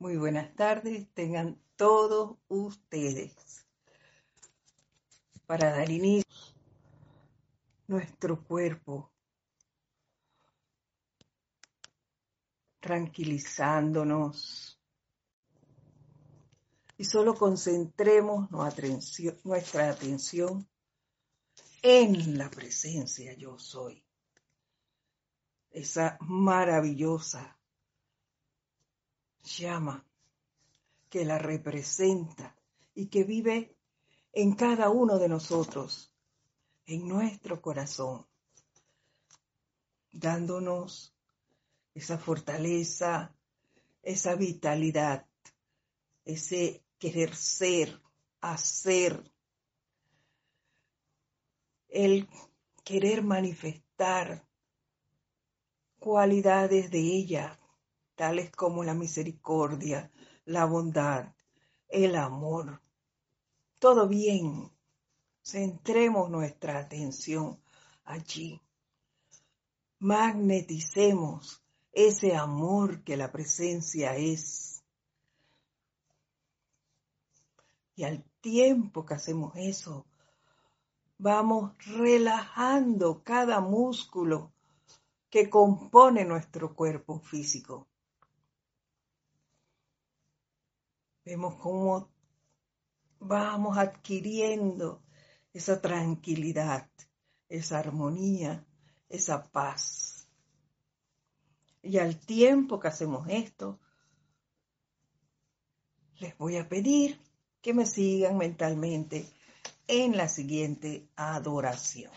Muy buenas tardes, tengan todos ustedes. Para dar inicio, nuestro cuerpo, tranquilizándonos. Y solo concentremos nuestra atención en la presencia yo soy. Esa maravillosa llama que la representa y que vive en cada uno de nosotros, en nuestro corazón, dándonos esa fortaleza, esa vitalidad, ese querer ser, hacer, el querer manifestar cualidades de ella, tales como la misericordia, la bondad, el amor. Todo bien. Centremos nuestra atención allí. Magneticemos ese amor que la presencia es. Y al tiempo que hacemos eso, vamos relajando cada músculo que compone nuestro cuerpo físico. Vemos cómo vamos adquiriendo esa tranquilidad, esa armonía, esa paz. Y al tiempo que hacemos esto, les voy a pedir que me sigan mentalmente en la siguiente adoración.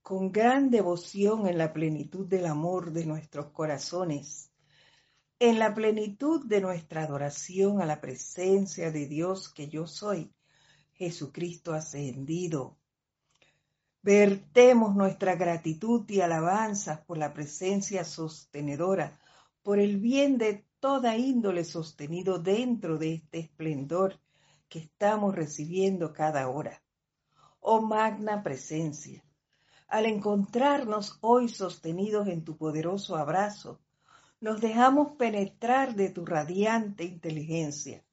Con gran devoción en la plenitud del amor de nuestros corazones, en la plenitud de nuestra adoración a la presencia de Dios que yo soy, Jesucristo ascendido. Vertemos nuestra gratitud y alabanza por la presencia sostenedora, por el bien de toda índole sostenido dentro de este esplendor que estamos recibiendo cada hora. Oh magna presencia, al encontrarnos hoy sostenidos en tu poderoso abrazo, nos dejamos penetrar de tu radiante inteligencia,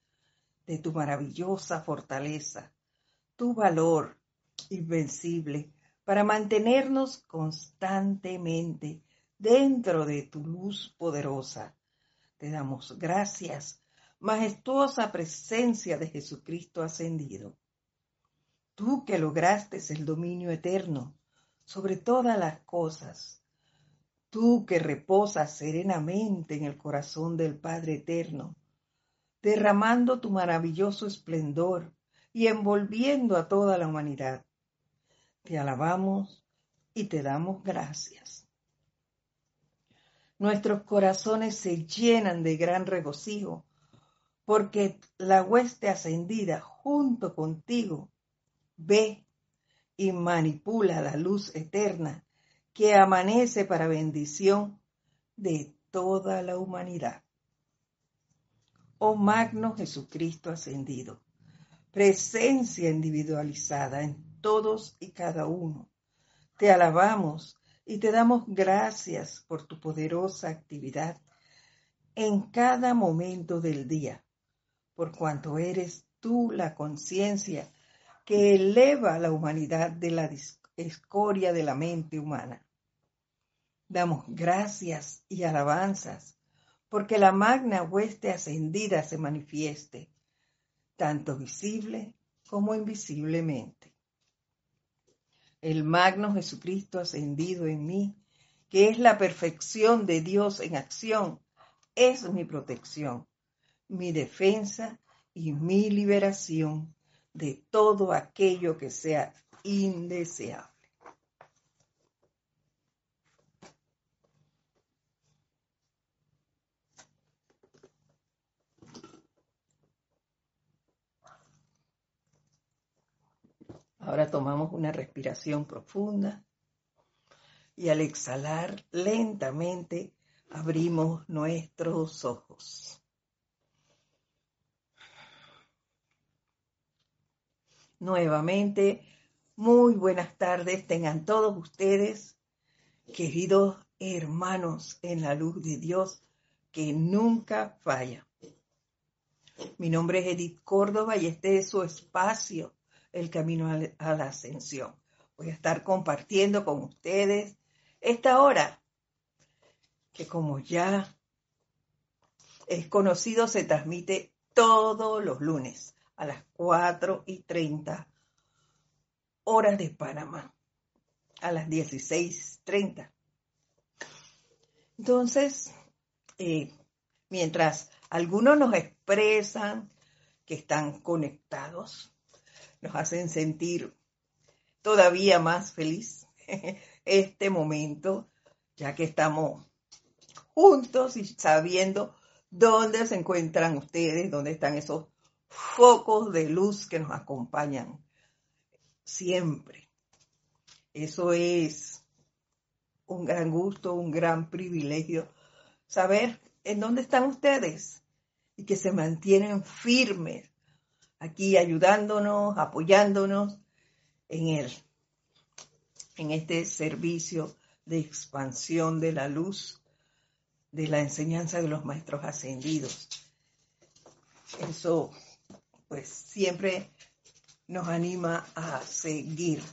de tu maravillosa fortaleza, tu valor invencible para mantenernos constantemente dentro de tu luz poderosa. Te damos gracias, majestuosa presencia de Jesucristo ascendido. Tú que lograste el dominio eterno sobre todas las cosas tú que reposas serenamente en el corazón del Padre Eterno, derramando tu maravilloso esplendor y envolviendo a toda la humanidad. Te alabamos y te damos gracias. Nuestros corazones se llenan de gran regocijo porque la hueste ascendida junto contigo ve y manipula la luz eterna que amanece para bendición de toda la humanidad. Oh magno Jesucristo ascendido, presencia individualizada en todos y cada uno, te alabamos y te damos gracias por tu poderosa actividad en cada momento del día, por cuanto eres tú la conciencia que eleva la humanidad de la escoria de la mente humana. Damos gracias y alabanzas porque la magna hueste ascendida se manifieste, tanto visible como invisiblemente. El magno Jesucristo ascendido en mí, que es la perfección de Dios en acción, es mi protección, mi defensa y mi liberación de todo aquello que sea indeseable. Ahora tomamos una respiración profunda y al exhalar lentamente abrimos nuestros ojos. Nuevamente, muy buenas tardes tengan todos ustedes, queridos hermanos en la luz de Dios, que nunca falla. Mi nombre es Edith Córdoba y este es su espacio, El Camino a la Ascensión. Voy a estar compartiendo con ustedes esta hora, que como ya es conocido, se transmite todos los lunes a las 4 y 30 horas de Panamá, a las 16.30. Entonces, eh, mientras algunos nos expresan que están conectados, nos hacen sentir todavía más feliz este momento, ya que estamos juntos y sabiendo dónde se encuentran ustedes, dónde están esos focos de luz que nos acompañan siempre. Eso es un gran gusto, un gran privilegio, saber en dónde están ustedes y que se mantienen firmes aquí ayudándonos, apoyándonos en él, en este servicio de expansión de la luz, de la enseñanza de los maestros ascendidos. Eso pues siempre nos anima a seguir.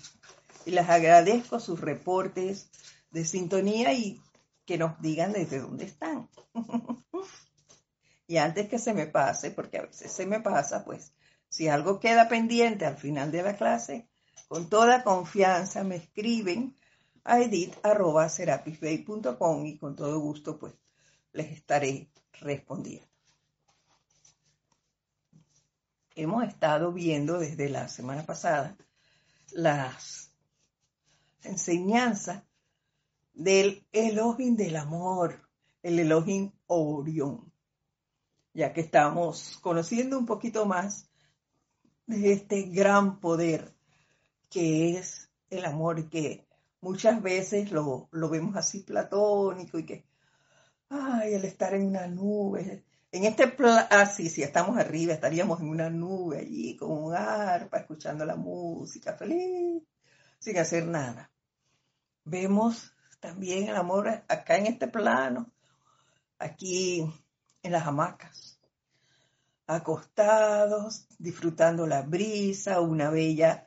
Y les agradezco sus reportes de sintonía y que nos digan desde dónde están. y antes que se me pase, porque a veces se me pasa, pues si algo queda pendiente al final de la clase, con toda confianza me escriben a edit.serapisbay.com y con todo gusto pues les estaré respondiendo. Hemos estado viendo desde la semana pasada las enseñanzas del Elohim del amor, el Elohim Orión, ya que estamos conociendo un poquito más de este gran poder que es el amor, que muchas veces lo, lo vemos así platónico y que, ay, el estar en una nube, en este plan, ah, si estamos arriba, estaríamos en una nube allí con un arpa, escuchando la música, feliz, sin hacer nada. Vemos también el amor acá en este plano, aquí en las hamacas, acostados, disfrutando la brisa, una bella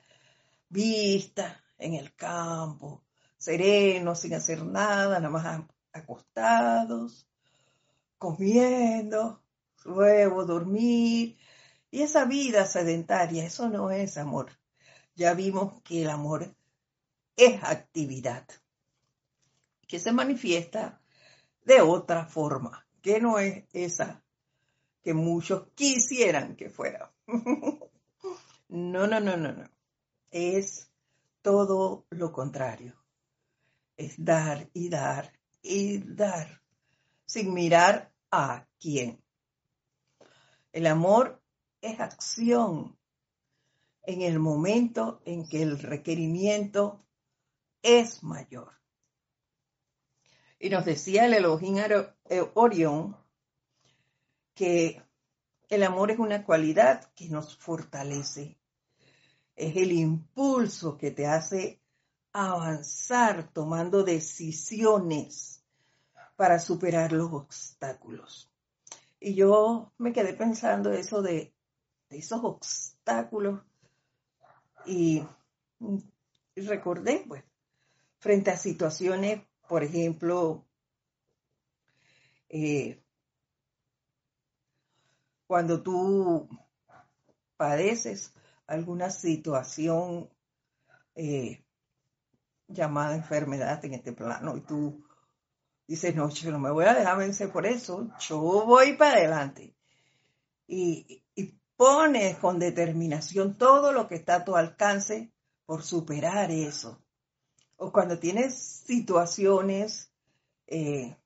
vista en el campo, serenos, sin hacer nada, nada más acostados, comiendo, luego dormir. Y esa vida sedentaria, eso no es amor. Ya vimos que el amor es actividad, que se manifiesta de otra forma, que no es esa que muchos quisieran que fuera. no, no, no, no, no. Es todo lo contrario. Es dar y dar y dar sin mirar a quién. El amor es acción en el momento en que el requerimiento es mayor. Y nos decía el Elohim Orión que el amor es una cualidad que nos fortalece. Es el impulso que te hace avanzar tomando decisiones para superar los obstáculos. Y yo me quedé pensando eso de, esos obstáculos y, recordé, pues, frente a situaciones, por ejemplo, eh, cuando tú padeces alguna situación eh, llamada enfermedad en este plano y tú Dices, no, yo no me voy a dejar vencer por eso, yo voy para adelante. Y, y pones con determinación todo lo que está a tu alcance por superar eso. O cuando tienes situaciones eh,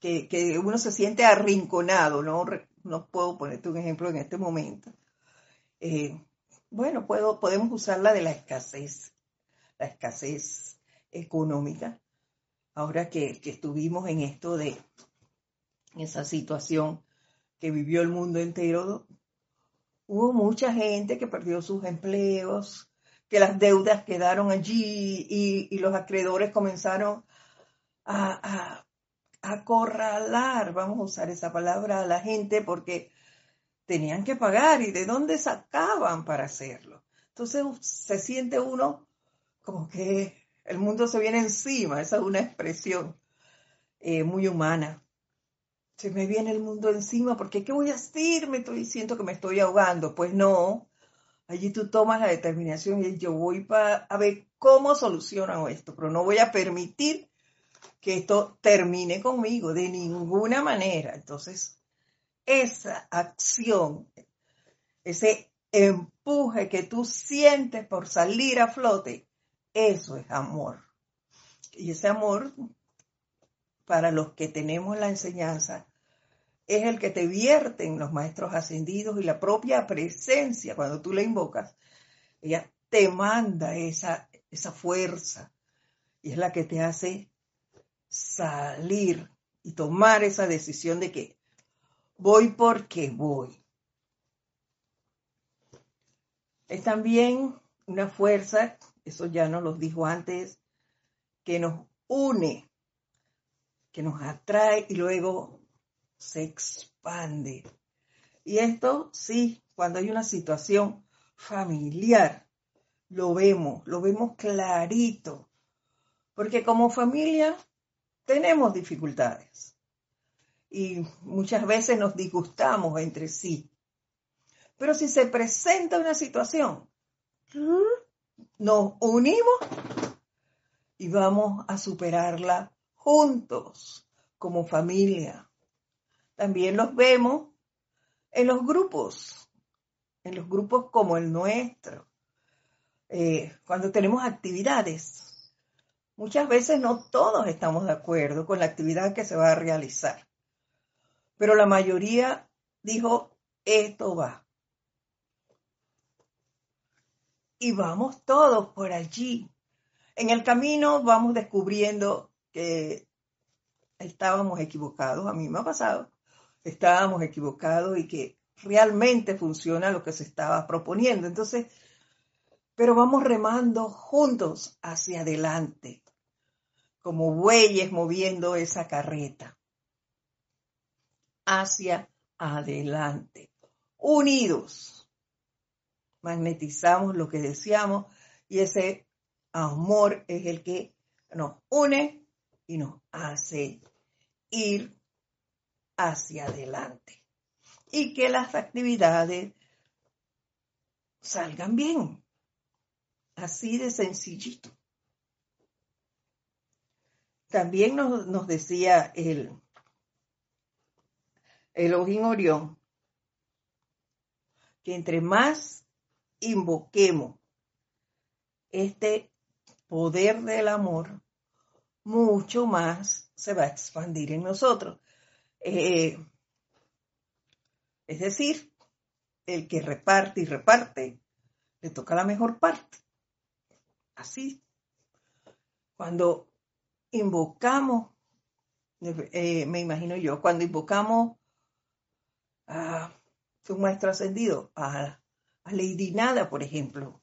que, uno se siente arrinconado, ¿no? No puedo ponerte un ejemplo en este momento. Eh, bueno, puedo, podemos usar la de la escasez, la escasez económica ahora que, estuvimos en esto de esa situación que vivió el mundo entero, hubo mucha gente que perdió sus empleos, que las deudas quedaron allí y, los acreedores comenzaron a, acorralar, vamos a usar esa palabra, a la gente porque tenían que pagar y de dónde sacaban para hacerlo. Entonces se siente uno como que el mundo se viene encima, esa es una expresión eh, muy humana. Se me viene el mundo encima porque ¿qué voy a hacer? Me estoy siento que me estoy ahogando. Pues no, allí tú tomas la determinación y yo voy para a ver cómo soluciono esto, pero no voy a permitir que esto termine conmigo de ninguna manera. Entonces, esa acción, ese empuje que tú sientes por salir a flote, eso es amor. Y ese amor, para los que tenemos la enseñanza, es el que te vierten los maestros ascendidos y la propia presencia, cuando tú la invocas, ella te manda esa, esa fuerza y es la que te hace salir y tomar esa decisión de que voy porque voy. Es también una fuerza, eso ya nos lo dijo antes, que nos une, que nos atrae y luego se expande. Y esto sí, cuando hay una situación familiar, lo vemos, lo vemos clarito. Porque como familia tenemos dificultades y muchas veces nos disgustamos entre sí. Pero si se presenta una situación nos unimos y vamos a superarla juntos como familia. También los vemos en los grupos, en los grupos como el nuestro, eh, cuando tenemos actividades. Muchas veces no todos estamos de acuerdo con la actividad que se va a realizar, pero la mayoría dijo, esto va. y vamos todos por allí. En el camino vamos descubriendo que estábamos equivocados, a mí me ha pasado, estábamos equivocados y que realmente funciona lo que se estaba proponiendo. Entonces, pero vamos remando juntos hacia adelante, como bueyes moviendo esa carreta, hacia adelante, unidos magnetizamos lo que deseamos y ese amor es el que nos une y nos hace ir hacia adelante y que las actividades salgan bien. Así de sencillito. También nos, decía el Elohim Orión que entre más invoquemos este poder del amor, mucho más se va a expandir en nosotros. Eh, es decir, el que reparte y reparte, le toca la mejor parte. Así. Cuando invocamos, eh, me imagino yo, cuando invocamos a su maestro ascendido, a a Lady Nada, por ejemplo,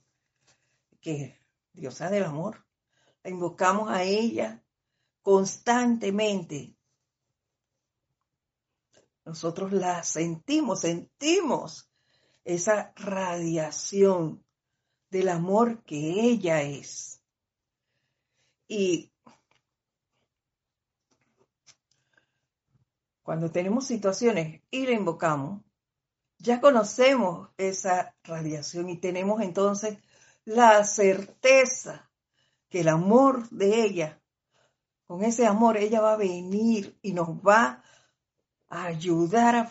que diosa del amor. La invocamos a ella constantemente. Nosotros la sentimos, sentimos esa radiación del amor que ella es. Y cuando tenemos situaciones y la invocamos, ya conocemos esa radiación y tenemos entonces la certeza que el amor de ella, con ese amor ella va a venir y nos va a ayudar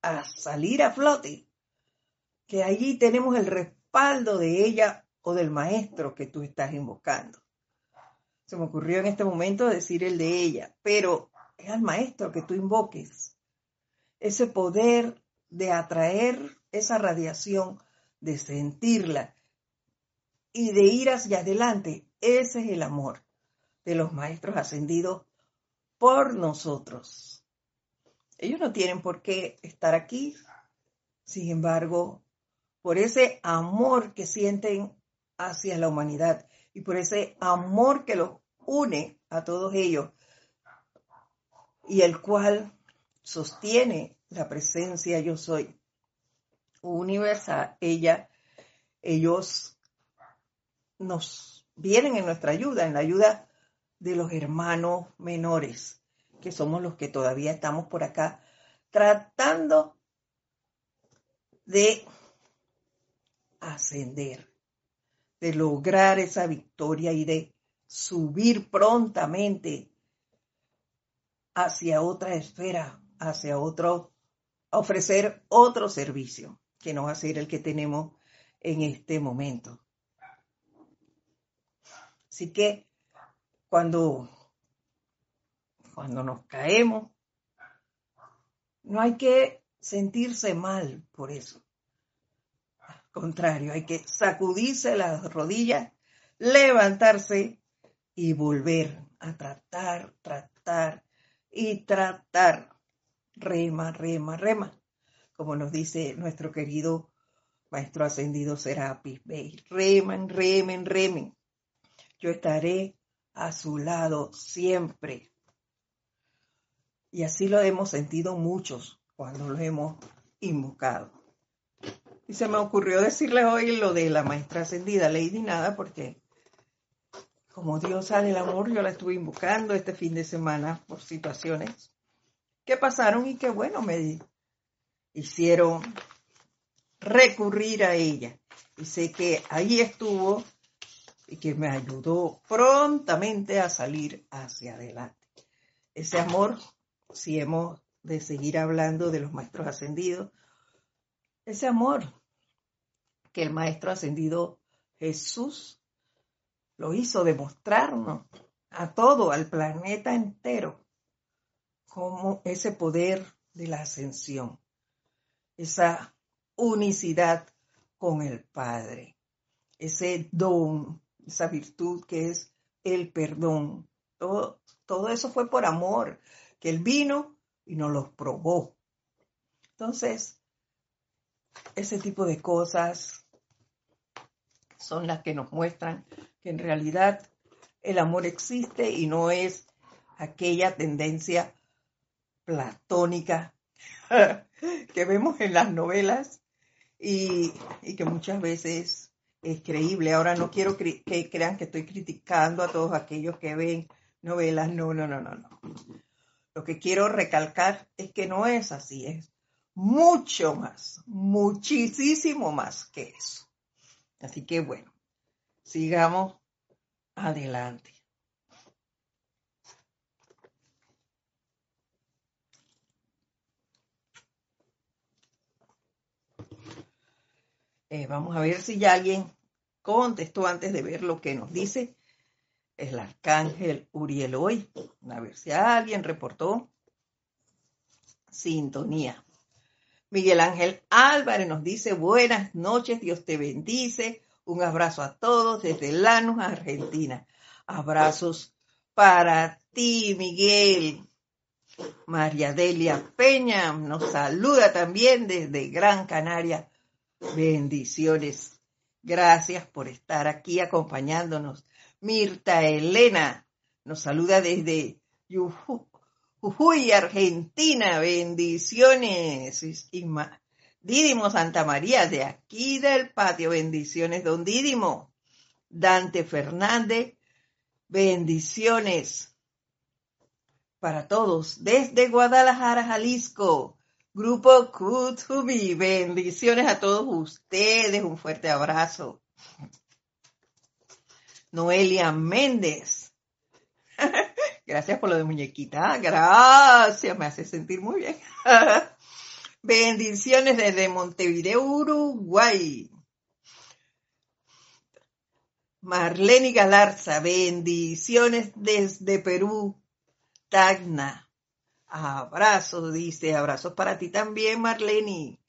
a, salir a flote, que allí tenemos el respaldo de ella o del maestro que tú estás invocando. Se me ocurrió en este momento decir el de ella, pero es al maestro que tú invoques. Ese poder de atraer esa radiación, de sentirla y de ir hacia adelante. Ese es el amor de los maestros ascendidos por nosotros. Ellos no tienen por qué estar aquí, sin embargo, por ese amor que sienten hacia la humanidad y por ese amor que los une a todos ellos, y el cual sostiene la presencia yo soy universal. Ella, ellos nos vienen en nuestra ayuda, en la ayuda de los hermanos menores, que somos los que todavía estamos por acá tratando de ascender, de lograr esa victoria y de subir prontamente hacia otra esfera, hacia otro, ofrecer otro servicio, que no va a ser el que tenemos en este momento. Así que cuando, cuando nos caemos, no hay que sentirse mal por eso. Al contrario, hay que sacudirse las rodillas, levantarse y volver a tratar, tratar y tratar. Rema, rema, rema. Como nos dice nuestro querido Maestro Ascendido Serapis Bey. Remen, remen, remen. Yo estaré a su lado siempre. Y así lo hemos sentido muchos cuando lo hemos invocado. Y se me ocurrió decirles hoy lo de la maestra ascendida, Lady Nada, porque como Dios sale el amor, yo la estuve invocando este fin de semana por situaciones que pasaron y que, bueno, me hicieron recurrir a ella. Y sé que ahí estuvo y que me ayudó prontamente a salir hacia adelante. Ese amor, si hemos de seguir hablando de los maestros ascendidos, ese amor que el maestro ascendido Jesús lo hizo demostrarnos a todo, al planeta entero, como ese poder de la ascensión, esa unicidad con el Padre, ese don, esa virtud que es el perdón. Todo, todo eso fue por amor, que Él vino y nos los probó. Entonces, ese tipo de cosas son las que nos muestran en realidad el amor existe y no es aquella tendencia platónica que vemos en las novelas y, que muchas veces es creíble. Ahora no quiero que crean que estoy criticando a todos aquellos que ven novelas. No, no, no, no, no. Lo que quiero recalcar es que no es así, es mucho más, muchísimo más que eso. Así que bueno, sigamos adelante. Eh, vamos a ver si ya alguien contestó antes de ver lo que nos dice el arcángel Uriel hoy. A ver si alguien reportó sintonía. Miguel Ángel Álvarez nos dice buenas noches, Dios te bendice. Un abrazo a todos desde Lanús, Argentina. Abrazos para ti, Miguel. María Delia Peña nos saluda también desde Gran Canaria. Bendiciones. Gracias por estar aquí acompañándonos. Mirta Elena nos saluda desde Jujuy, Argentina. Bendiciones. Dídimo Santa María, de aquí del patio. Bendiciones, don Dídimo. Dante Fernández, bendiciones para todos. Desde Guadalajara, Jalisco. Grupo Kutubi, bendiciones a todos ustedes. Un fuerte abrazo. Noelia Méndez. Gracias por lo de muñequita. Gracias, me hace sentir muy bien. Bendiciones desde Montevideo, Uruguay. Marlene Galarza, bendiciones desde Perú, Tacna. Abrazos, dice, abrazos para ti también, Marlene.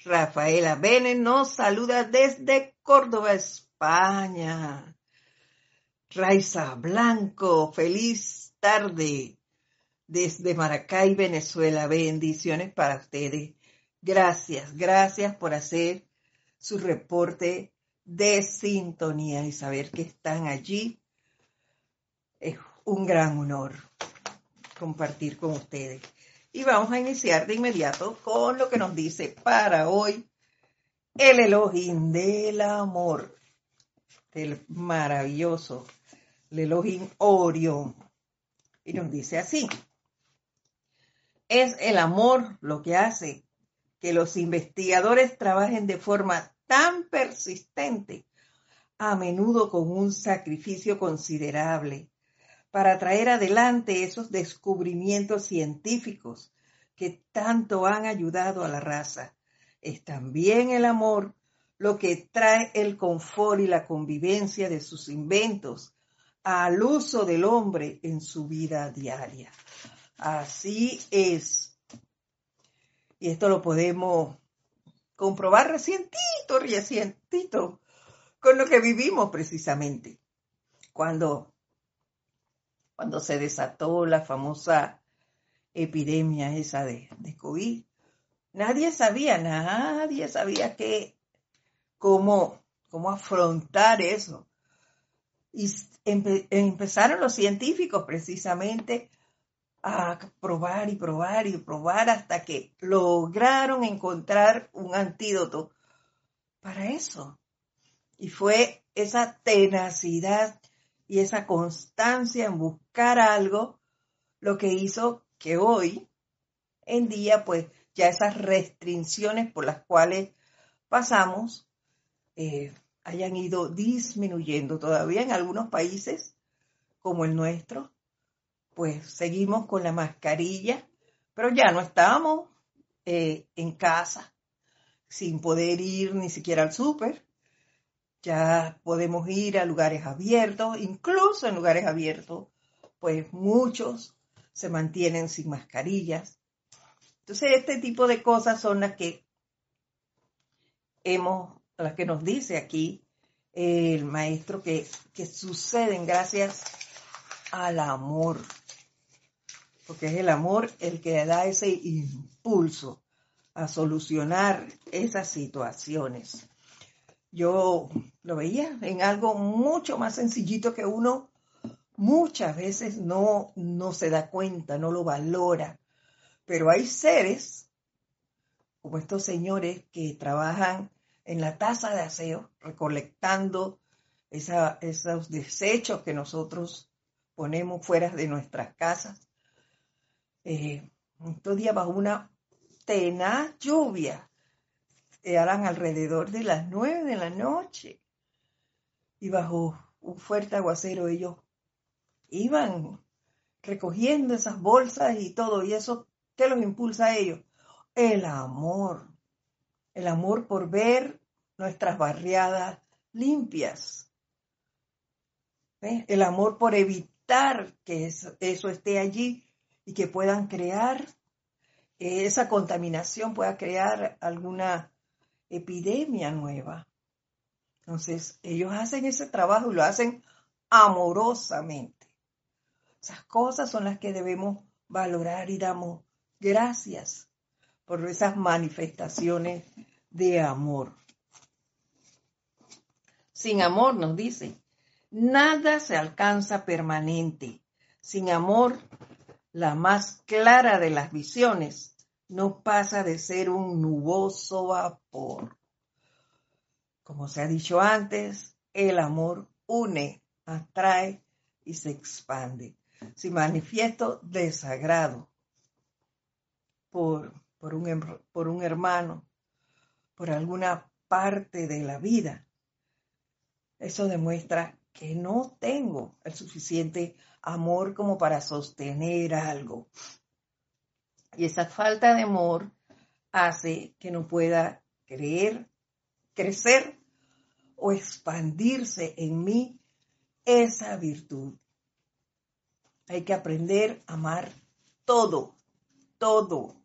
Rafaela Bene nos saluda desde Córdoba, España. Raiza Blanco, feliz tarde desde Maracay, Venezuela. Bendiciones para ustedes. Gracias, gracias por hacer su reporte de sintonía y saber que están allí. Es un gran honor. compartir con ustedes. Y vamos a iniciar de inmediato con lo que nos dice para hoy el Elohim del amor, del maravilloso, el Elohim Orión. Y nos dice así, es el amor lo que hace que los investigadores trabajen de forma tan persistente, a menudo con un sacrificio considerable, para traer adelante esos descubrimientos científicos que tanto han ayudado a la raza. Es también el amor lo que trae el confort y la convivencia de sus inventos al uso del hombre en su vida diaria. Así es. Y esto lo podemos comprobar recientito, recientito, con lo que vivimos precisamente. Cuando cuando se desató la famosa epidemia esa de, COVID. Nadie sabía, nadie sabía que, cómo, cómo afrontar eso. Y empezaron los científicos precisamente a probar y probar y probar hasta que lograron encontrar un antídoto para eso. Y fue esa tenacidad y esa constancia en buscar algo, lo que hizo que hoy en día, pues ya esas restricciones por las cuales pasamos eh, hayan ido disminuyendo. Todavía en algunos países, como el nuestro, pues seguimos con la mascarilla, pero ya no estamos eh, en casa sin poder ir ni siquiera al súper. Ya podemos ir a lugares abiertos, incluso en lugares abiertos, pues muchos se mantienen sin mascarillas. Entonces, este tipo de cosas son las que hemos, las que nos dice aquí el maestro que, que suceden gracias al amor, porque es el amor el que da ese impulso a solucionar esas situaciones yo lo veía en algo mucho más sencillito que uno muchas veces no, no se da cuenta, no lo valora. Pero hay seres, como estos señores que trabajan en la taza de aseo, recolectando esos desechos que nosotros ponemos fuera de nuestras casas. Eh, estos días bajo una tenaz lluvia, eran alrededor de las nueve de la noche. Y bajo un fuerte aguacero ellos iban recogiendo esas bolsas y todo. ¿Y eso qué los impulsa a ellos? El amor. El amor por ver nuestras barriadas limpias. El amor por evitar que eso esté allí y que puedan crear, esa contaminación pueda crear alguna epidemia nueva. Entonces, ellos hacen ese trabajo y lo hacen amorosamente. Esas cosas son las que debemos valorar y damos gracias por esas manifestaciones de amor. Sin amor, nos dice, nada se alcanza permanente. Sin amor, la más clara de las visiones no pasa de ser un nuboso vapor. Como se ha dicho antes, el amor une, atrae y se expande. Si manifiesto desagrado por, por, un, por un hermano, por alguna parte de la vida, eso demuestra que no tengo el suficiente amor como para sostener algo, y esa falta de amor hace que no pueda creer, crecer o expandirse en mí esa virtud. Hay que aprender a amar todo, todo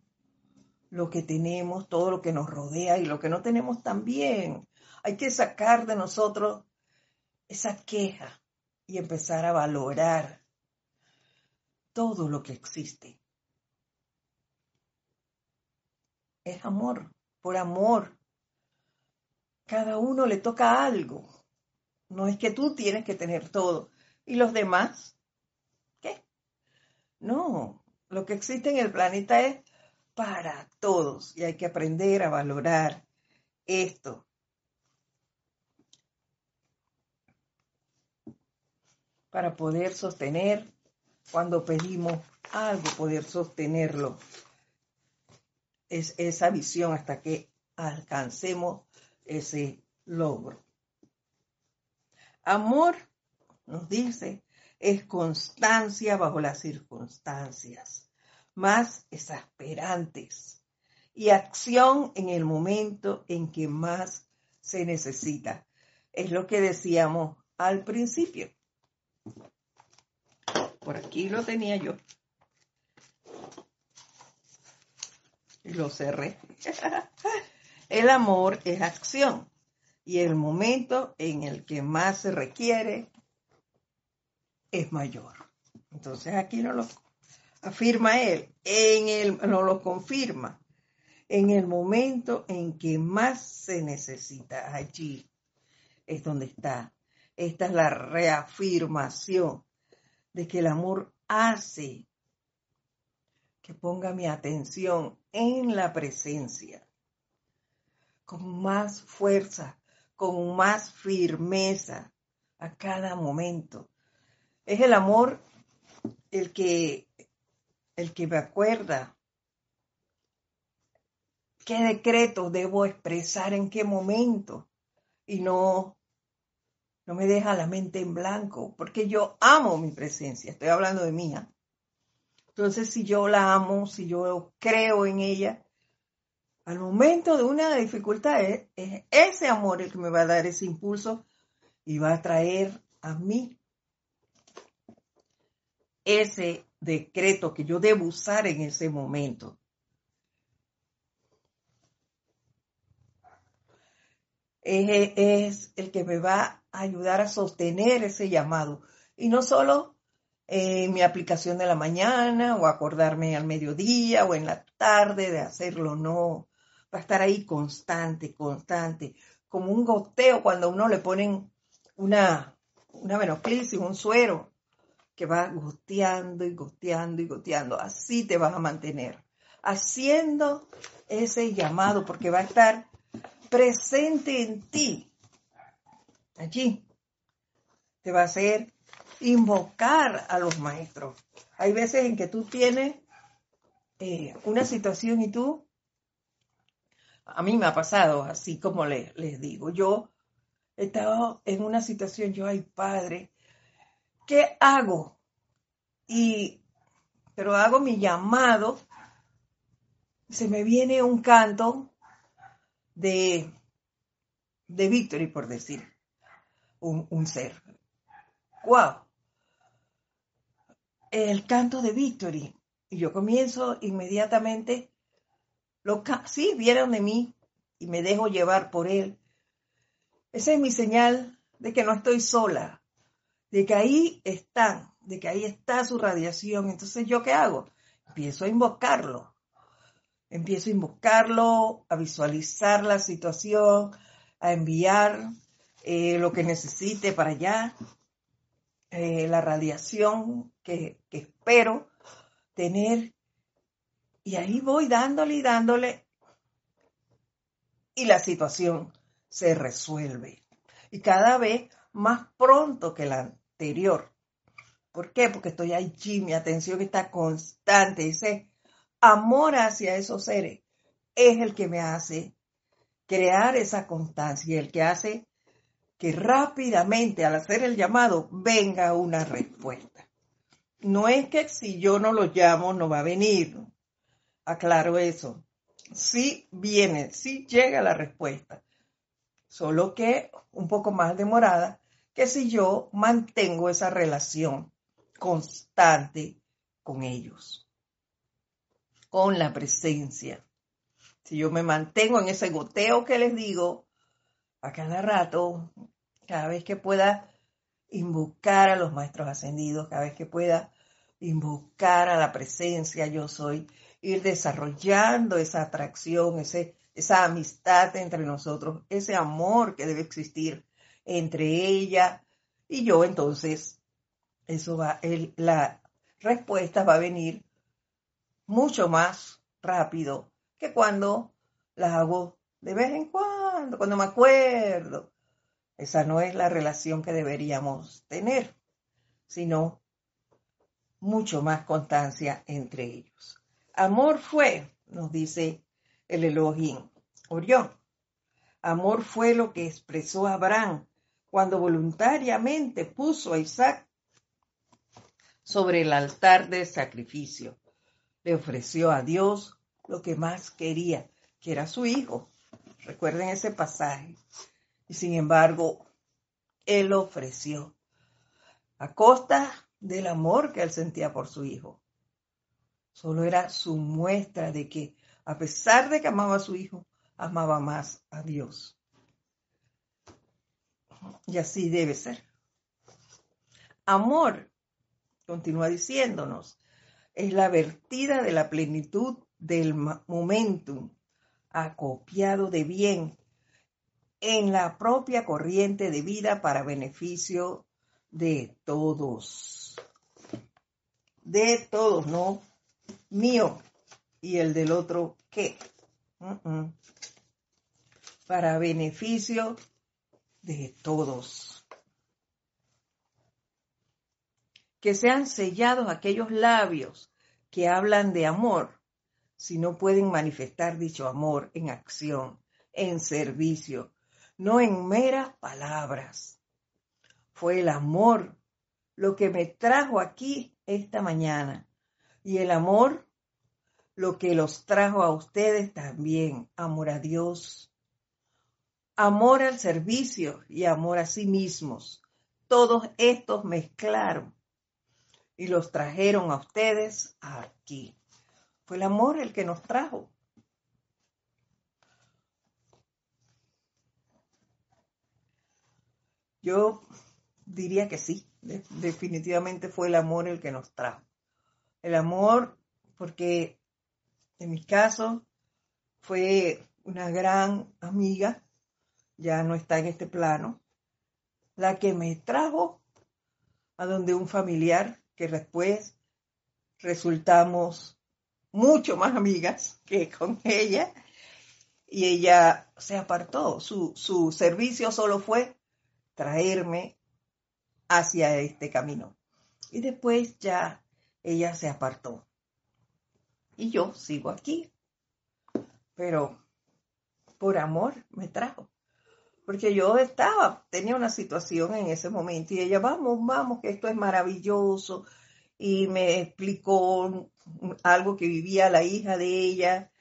lo que tenemos, todo lo que nos rodea y lo que no tenemos también. Hay que sacar de nosotros esa queja y empezar a valorar todo lo que existe. es amor, por amor. Cada uno le toca algo. No es que tú tienes que tener todo. ¿Y los demás? ¿Qué? No, lo que existe en el planeta es para todos y hay que aprender a valorar esto. Para poder sostener, cuando pedimos algo, poder sostenerlo. Es esa visión hasta que alcancemos ese logro. Amor, nos dice, es constancia bajo las circunstancias, más exasperantes, y acción en el momento en que más se necesita. Es lo que decíamos al principio. Por aquí lo tenía yo. Y lo cerré. El amor es acción y el momento en el que más se requiere es mayor. Entonces aquí no lo afirma él, en no lo confirma. En el momento en que más se necesita, allí es donde está. Esta es la reafirmación de que el amor hace que ponga mi atención en la presencia, con más fuerza, con más firmeza a cada momento. Es el amor el que, el que me acuerda qué decreto debo expresar en qué momento y no, no me deja la mente en blanco, porque yo amo mi presencia, estoy hablando de mía. Entonces, si yo la amo, si yo creo en ella, al momento de una dificultad es, ese amor el que me va a dar ese impulso y va a traer a mí ese decreto que yo debo usar en ese momento. Es, el que me va ayudar a sostener ese llamado. Y no solo en mi aplicación de la mañana o acordarme al mediodía o en la tarde de hacerlo, no va a estar ahí constante, constante, como un goteo cuando uno le ponen una, una venoclisis, un suero, que va goteando y goteando y goteando. Así te vas a mantener, haciendo ese llamado, porque va a estar presente en ti. Allí te va a hacer invocar a los maestros. Hay veces en que tú tienes eh, una situación y tú a mí me ha pasado, así como les, digo, yo he estado en una situación, yo, ay padre, ¿qué hago? Y, pero hago mi llamado, se me viene un canto de, de Victory, por decir, un, ser. ¡Wow! El canto de Victory. Y yo comienzo inmediatamente lo, sí, vieron de mí y me dejo llevar por él. Esa es mi señal de que no estoy sola, de que ahí están, de que ahí está su radiación. Entonces, ¿yo qué hago? Empiezo a invocarlo. Empiezo a invocarlo, a visualizar la situación, a enviar eh, lo que necesite para allá, eh, la radiación que, espero tener y ahí voy dándole y dándole. Y la situación se resuelve. Y cada vez más pronto que la anterior. ¿Por qué? Porque estoy allí, mi atención está constante. Ese amor hacia esos seres es el que me hace crear esa constancia, el que hace que rápidamente al hacer el llamado venga una respuesta. No es que si yo no lo llamo no va a venir, Aclaro eso. Sí viene, sí llega la respuesta, solo que un poco más demorada que si yo mantengo esa relación constante con ellos, con la presencia. Si yo me mantengo en ese goteo que les digo a cada rato, cada vez que pueda invocar a los maestros ascendidos, cada vez que pueda invocar a la presencia, yo soy, ir desarrollando esa atracción, ese, esa amistad entre nosotros, ese amor que debe existir entre ella y yo, entonces, eso va, la respuesta va a venir mucho más rápido que cuando las hago de vez en cuando, cuando me acuerdo. Esa no es la relación que deberíamos tener, sino mucho más constancia entre ellos. Amor fue, nos dice el Elohim Orión. Amor fue lo que expresó Abraham cuando voluntariamente puso a Isaac sobre el altar de sacrificio. Le ofreció a Dios lo que más quería, que era su hijo. Recuerden ese pasaje. Y sin embargo, él ofreció a costa del amor que él sentía por su hijo. Solo era su muestra de que, a pesar de que amaba a su hijo, amaba más a Dios. Y así debe ser. Amor, continúa diciéndonos, es la vertida de la plenitud del momentum acopiado de bien en la propia corriente de vida para beneficio de todos. De todos, no mío y el del otro qué. Para beneficio de todos. Que sean sellados aquellos labios que hablan de amor si no pueden manifestar dicho amor en acción, en servicio, no en meras palabras. Fue el amor lo que me trajo aquí esta mañana y el amor lo que los trajo a ustedes también, amor a Dios, amor al servicio y amor a sí mismos. Todos estos mezclaron y los trajeron a ustedes aquí. Fue el amor el que nos trajo. Yo diría que sí, definitivamente fue el amor el que nos trajo. El amor, porque en mi caso fue una gran amiga, ya no está en este plano, la que me trajo a donde un familiar que después resultamos mucho más amigas que con ella y ella se apartó. Su, su servicio solo fue traerme hacia este camino. Y después ya ella se apartó. Y yo sigo aquí. Pero por amor me trajo. Porque yo estaba, tenía una situación en ese momento y ella, vamos, vamos, que esto es maravilloso. Y me explicó algo que vivía la hija de ella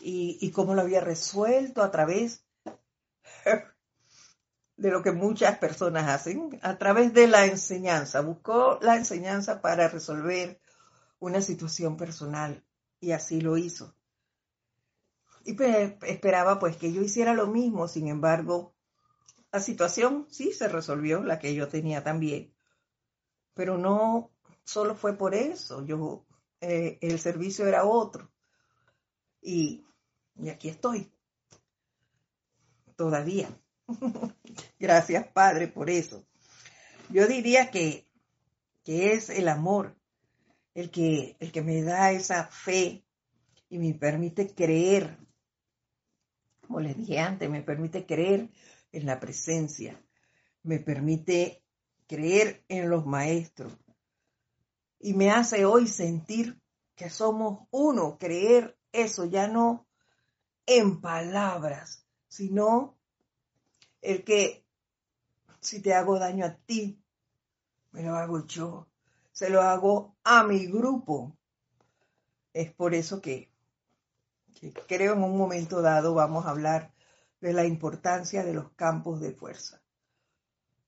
y, cómo lo había resuelto a través de lo que muchas personas hacen, a través de la enseñanza. Buscó la enseñanza para resolver una situación personal y así lo hizo. Y pues, esperaba pues que yo hiciera lo mismo, sin embargo, la situación sí se resolvió, la que yo tenía también, pero no solo fue por eso, yo, eh, el servicio era otro. Y, y aquí estoy, todavía. Gracias, Padre, por eso. Yo diría que, que es el amor el que, el que me da esa fe y me permite creer, como les dije antes, me permite creer en la presencia, me permite creer en los maestros y me hace hoy sentir que somos uno, creer eso ya no en palabras, sino el que si te hago daño a ti, me lo hago yo, se lo hago a mi grupo. Es por eso que, creo en un momento dado vamos a hablar de la importancia de los campos de fuerza.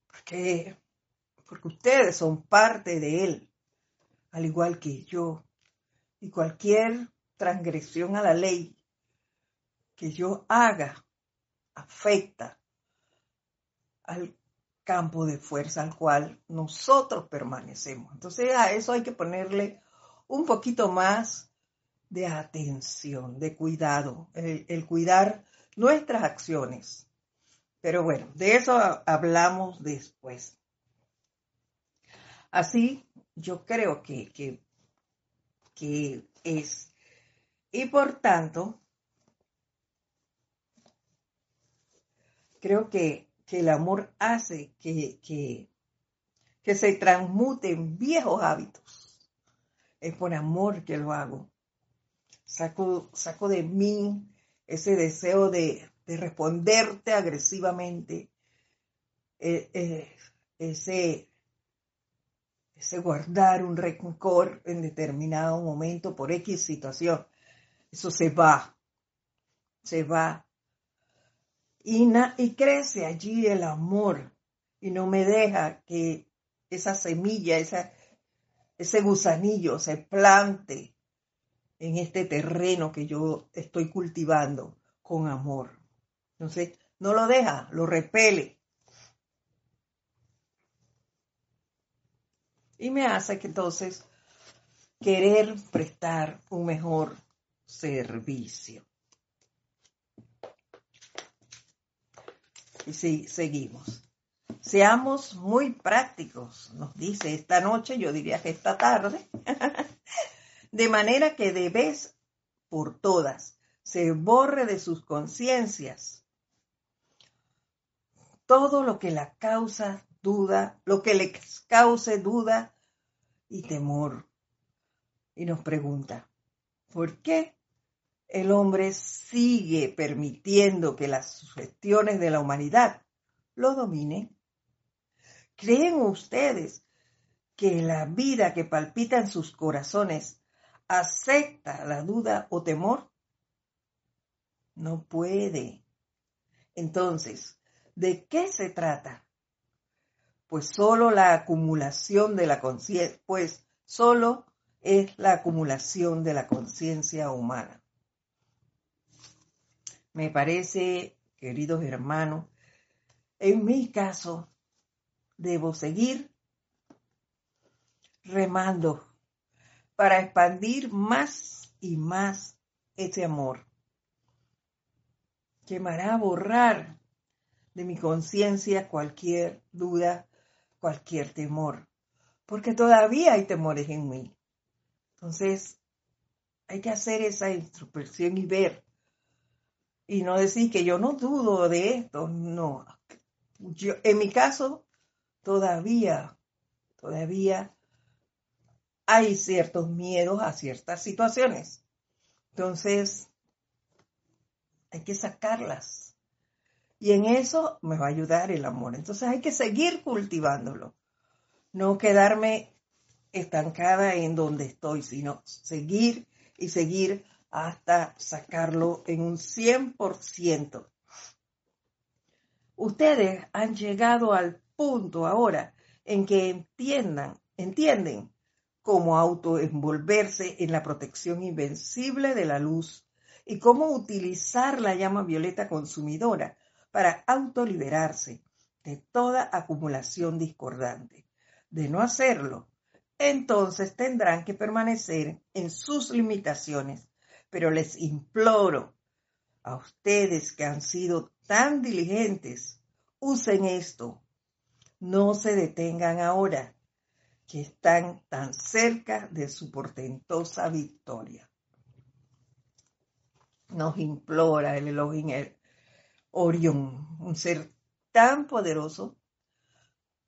Porque, porque ustedes son parte de él, al igual que yo. Y cualquier transgresión a la ley que yo haga afecta al campo de fuerza al cual nosotros permanecemos. Entonces a eso hay que ponerle un poquito más de atención, de cuidado, el, cuidar nuestras acciones. Pero bueno, de eso hablamos después. Así, yo creo que, que, que es Y por tanto, creo que, el amor hace que, que, que se transmuten viejos hábitos. Es por amor que lo hago. Saco, saco de mí ese deseo de, responderte agresivamente, eh, eh, ese, ese guardar un rencor en determinado momento por X situación. Eso se va, se va. Y, y crece allí el amor y no me deja que esa semilla, ese gusanillo se plante en este terreno que yo estoy cultivando con amor. Entonces, no lo deja, lo repele. Y me hace que entonces querer prestar un mejor servicio. Y sí, seguimos. Seamos muy prácticos, nos dice esta noche, yo diría que esta tarde, de manera que de vez por todas se borre de sus conciencias todo lo que la causa duda, lo que le cause duda y temor. Y nos pregunta, ¿por qué el hombre sigue permitiendo que las sugestiones de la humanidad lo dominen? ¿Creen ustedes que la vida que palpita en sus corazones acepta la duda o temor? No puede. Entonces, ¿de qué se trata? Pues solo la acumulación de la conciencia, pues solo es la acumulación de la conciencia humana. Me parece, queridos hermanos, en mi caso, debo seguir remando para expandir más y más ese amor. Quemará borrar de mi conciencia cualquier duda, cualquier temor, porque todavía hay temores en mí. Entonces, hay que hacer esa introspección y ver. Y no decir que yo no dudo de esto, no. Yo, en mi caso, todavía, todavía hay ciertos miedos a ciertas situaciones. Entonces, hay que sacarlas. Y en eso me va a ayudar el amor. Entonces hay que seguir cultivándolo. No quedarme estancada en donde estoy, sino seguir y seguir hasta sacarlo en un 100%. Ustedes han llegado al punto ahora en que entiendan, entienden cómo autoenvolverse en la protección invencible de la luz y cómo utilizar la llama violeta consumidora para autoliberarse de toda acumulación discordante. De no hacerlo, entonces tendrán que permanecer en sus limitaciones. Pero les imploro a ustedes que han sido tan diligentes, usen esto. No se detengan ahora que están tan cerca de su portentosa victoria. Nos implora el Elohim Orión, un ser tan poderoso,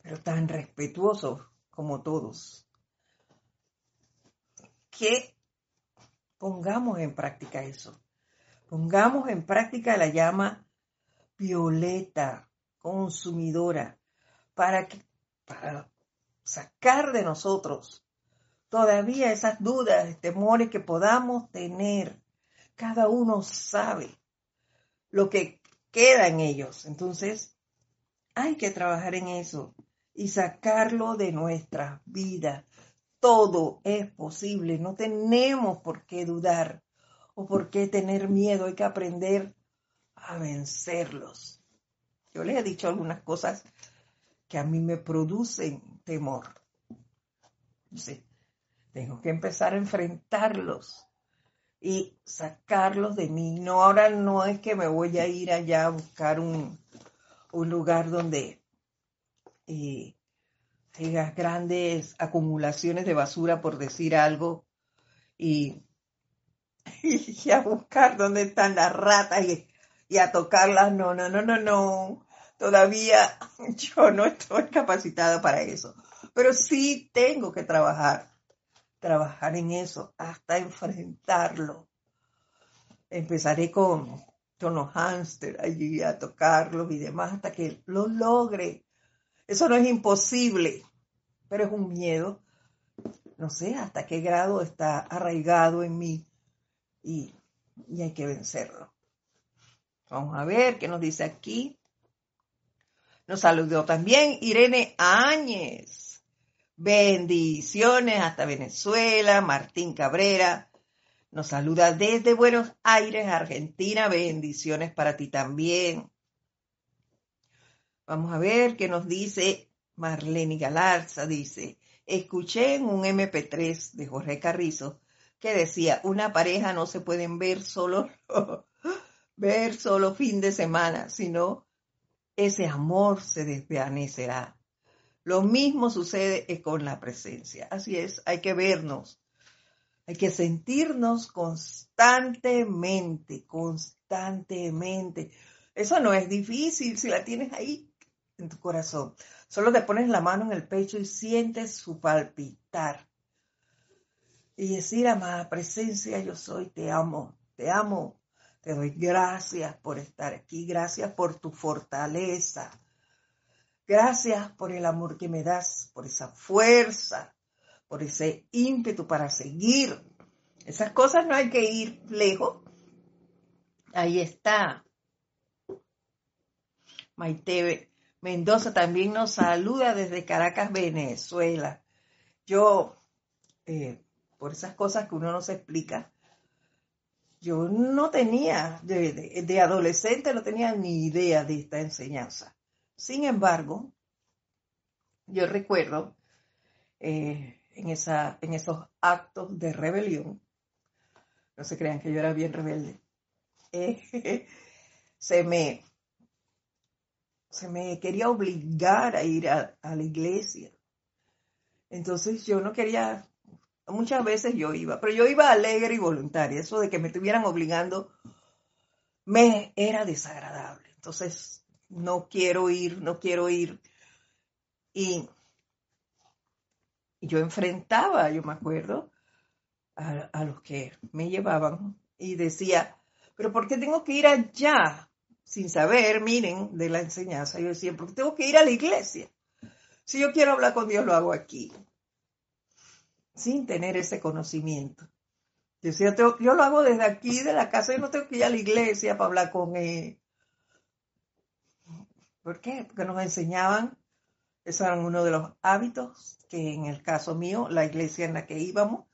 pero tan respetuoso como todos, que pongamos en práctica eso. Pongamos en práctica la llama violeta consumidora para que para sacar de nosotros todavía esas dudas, temores que podamos tener. Cada uno sabe lo que queda en ellos. Entonces, hay que trabajar en eso y sacarlo de nuestra vida. Todo es posible, no tenemos por qué dudar o por qué tener miedo, hay que aprender a vencerlos. Yo les he dicho algunas cosas que a mí me producen temor. tengo que empezar a enfrentarlos y sacarlos de mí. No, ahora no es que me voy a ir allá a buscar un, lugar donde eh, haya grandes acumulaciones de basura, por decir algo, y y a buscar dónde están las ratas y, y a tocarlas. No, no, no, no, no. Todavía yo no estoy capacitada para eso. Pero sí tengo que trabajar, trabajar en eso hasta enfrentarlo. Empezaré con, tonos hámster allí a tocarlos y demás hasta que lo logre. Eso no es imposible, pero es un miedo. No sé hasta qué grado está arraigado en mí y, y hay que vencerlo. Vamos a ver qué nos dice aquí. Nos saludó también Irene Áñez. Bendiciones hasta Venezuela. Martín Cabrera. Nos saluda desde Buenos Aires, Argentina. Bendiciones para ti también. Vamos a ver qué nos dice Marlene Galarza. Dice, escuché en un MP3 de Jorge Carrizo que decía, una pareja no se pueden ver solo, ver solo fin de semana, sino ese amor se desvanecerá. Lo mismo sucede con la presencia. Así es, hay que vernos, hay que sentirnos constantemente, constantemente. Eso no es difícil si la tienes ahí en tu corazón. Solo te pones la mano en el pecho y sientes su palpitar. Y decir, amada presencia, yo soy, te amo, te amo, te doy gracias por estar aquí, gracias por tu fortaleza, gracias por el amor que me das, por esa fuerza, por ese ímpetu para seguir. Esas cosas no hay que ir lejos. Ahí está. Maite Mendoza también nos saluda desde Caracas, Venezuela. Yo, eh, por esas cosas que uno no se explica, yo no tenía, de, adolescente no tenía ni idea de esta enseñanza. Sin embargo, yo recuerdo eh, en, esa, en esos actos de rebelión, no se crean que yo era bien rebelde, eh, se me se me quería obligar a ir a, a, la iglesia. Entonces yo no quería Muchas veces yo iba, pero yo iba alegre y voluntaria. Eso de que me estuvieran obligando me era desagradable. Entonces, no quiero ir, no quiero ir. Y, yo enfrentaba, yo me acuerdo, a, los que me llevaban y decía, pero ¿por qué tengo que ir allá? Sin saber, miren, de la enseñanza. Yo decía, ¿por qué tengo que ir a la iglesia? Si yo quiero hablar con Dios, lo hago aquí sin tener ese conocimiento. Yo, yo lo hago desde aquí, de la casa, yo no tengo que ir a la iglesia para hablar con él. ¿Por qué? Porque nos enseñaban, esos eran uno de los hábitos, que en el caso mío, la iglesia en la que íbamos,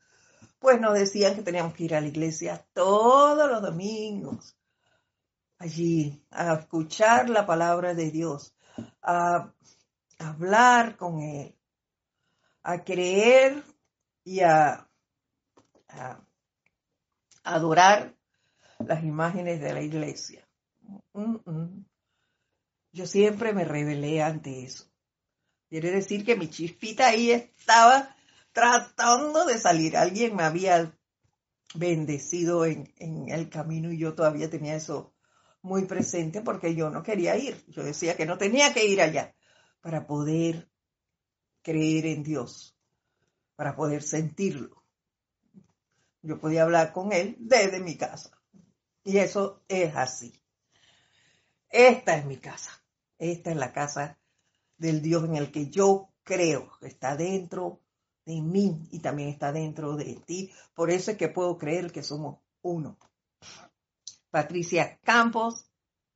pues nos decían que teníamos que ir a la iglesia todos los domingos, allí, a escuchar la palabra de Dios, a hablar con Él, a creer y a, adorar las imágenes de la iglesia. Yo siempre me rebelé ante eso. Quiere decir que mi chispita ahí estaba tratando de salir. Alguien me había bendecido en, en, el camino y yo todavía tenía eso muy presente porque yo no quería ir. Yo decía que no tenía que ir allá para poder creer en Dios para poder sentirlo. Yo podía hablar con él desde mi casa. Y eso es así. Esta es mi casa. Esta es la casa del Dios en el que yo creo. Está dentro de mí y también está dentro de ti. Por eso es que puedo creer que somos uno. Patricia Campos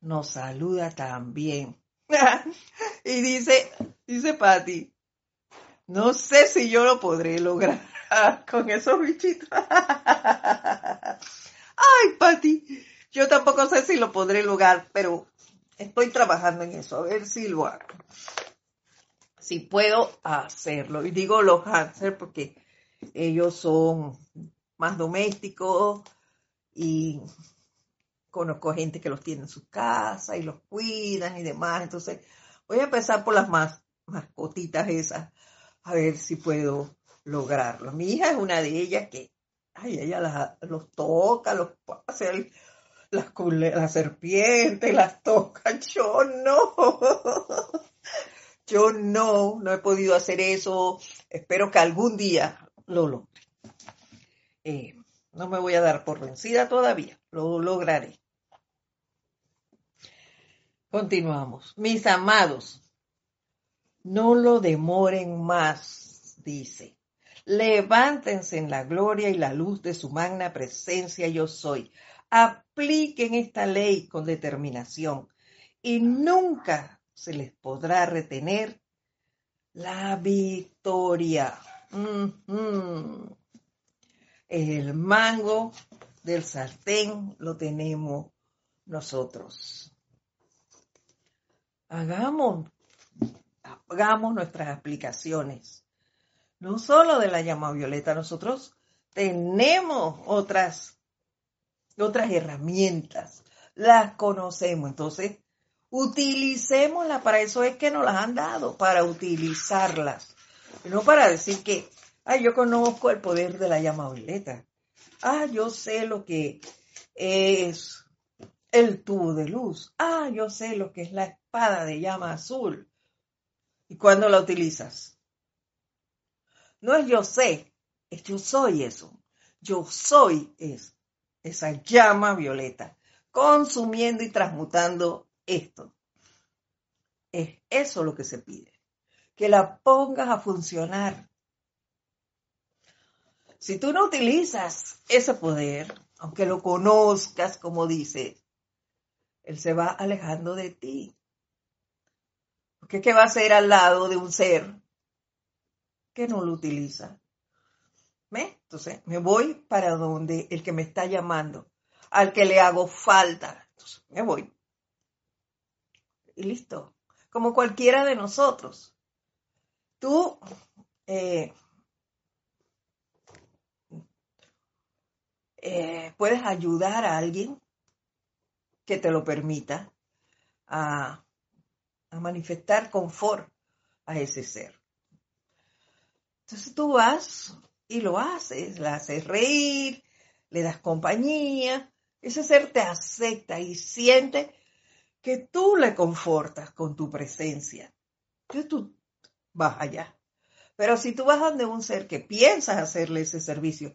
nos saluda también. y dice, dice Patti, no sé si yo lo podré lograr con esos bichitos. Ay, Pati, yo tampoco sé si lo podré lograr, pero estoy trabajando en eso, a ver si lo hago. Si puedo hacerlo. Y digo los hamsters porque ellos son más domésticos y conozco gente que los tiene en su casa y los cuidan y demás. Entonces, voy a empezar por las más mascotitas esas a ver si puedo lograrlo. Mi hija es una de ellas que ay, ella los toca, los hace las, las serpientes, las toca. Yo no. Yo no, no he podido hacer eso. Espero que algún día lo logre. Eh, no me voy a dar por vencida todavía, lo lograré. Continuamos. Mis amados, no lo demoren más, dice. Levántense en la gloria y la luz de su magna presencia yo soy. Apliquen esta ley con determinación y nunca se les podrá retener la victoria. El mango del sartén lo tenemos nosotros hagamos, hagamos nuestras aplicaciones. No solo de la llama violeta, nosotros tenemos otras, otras herramientas, las conocemos, entonces utilicémoslas, para eso es que nos las han dado, para utilizarlas, no para decir que, ah, yo conozco el poder de la llama violeta, ah, yo sé lo que es el tubo de luz. Ah, yo sé lo que es la espada de llama azul. ¿Y cuándo la utilizas? No es yo sé, es yo soy eso. Yo soy es, esa llama violeta, consumiendo y transmutando esto. Es eso lo que se pide, que la pongas a funcionar. Si tú no utilizas ese poder, aunque lo conozcas, como dice, él se va alejando de ti. Porque ¿qué va a hacer al lado de un ser que no lo utiliza? Entonces, me voy para donde el que me está llamando, al que le hago falta. Entonces, me voy. Y listo. Como cualquiera de nosotros. Tú eh, eh, puedes ayudar a alguien que te lo permita a, manifestar confort a ese ser. Entonces tú vas y lo haces, la haces reír, le das compañía, ese ser te acepta y siente que tú le confortas con tu presencia. Entonces tú vas allá. Pero si tú vas donde un ser que piensas hacerle ese servicio,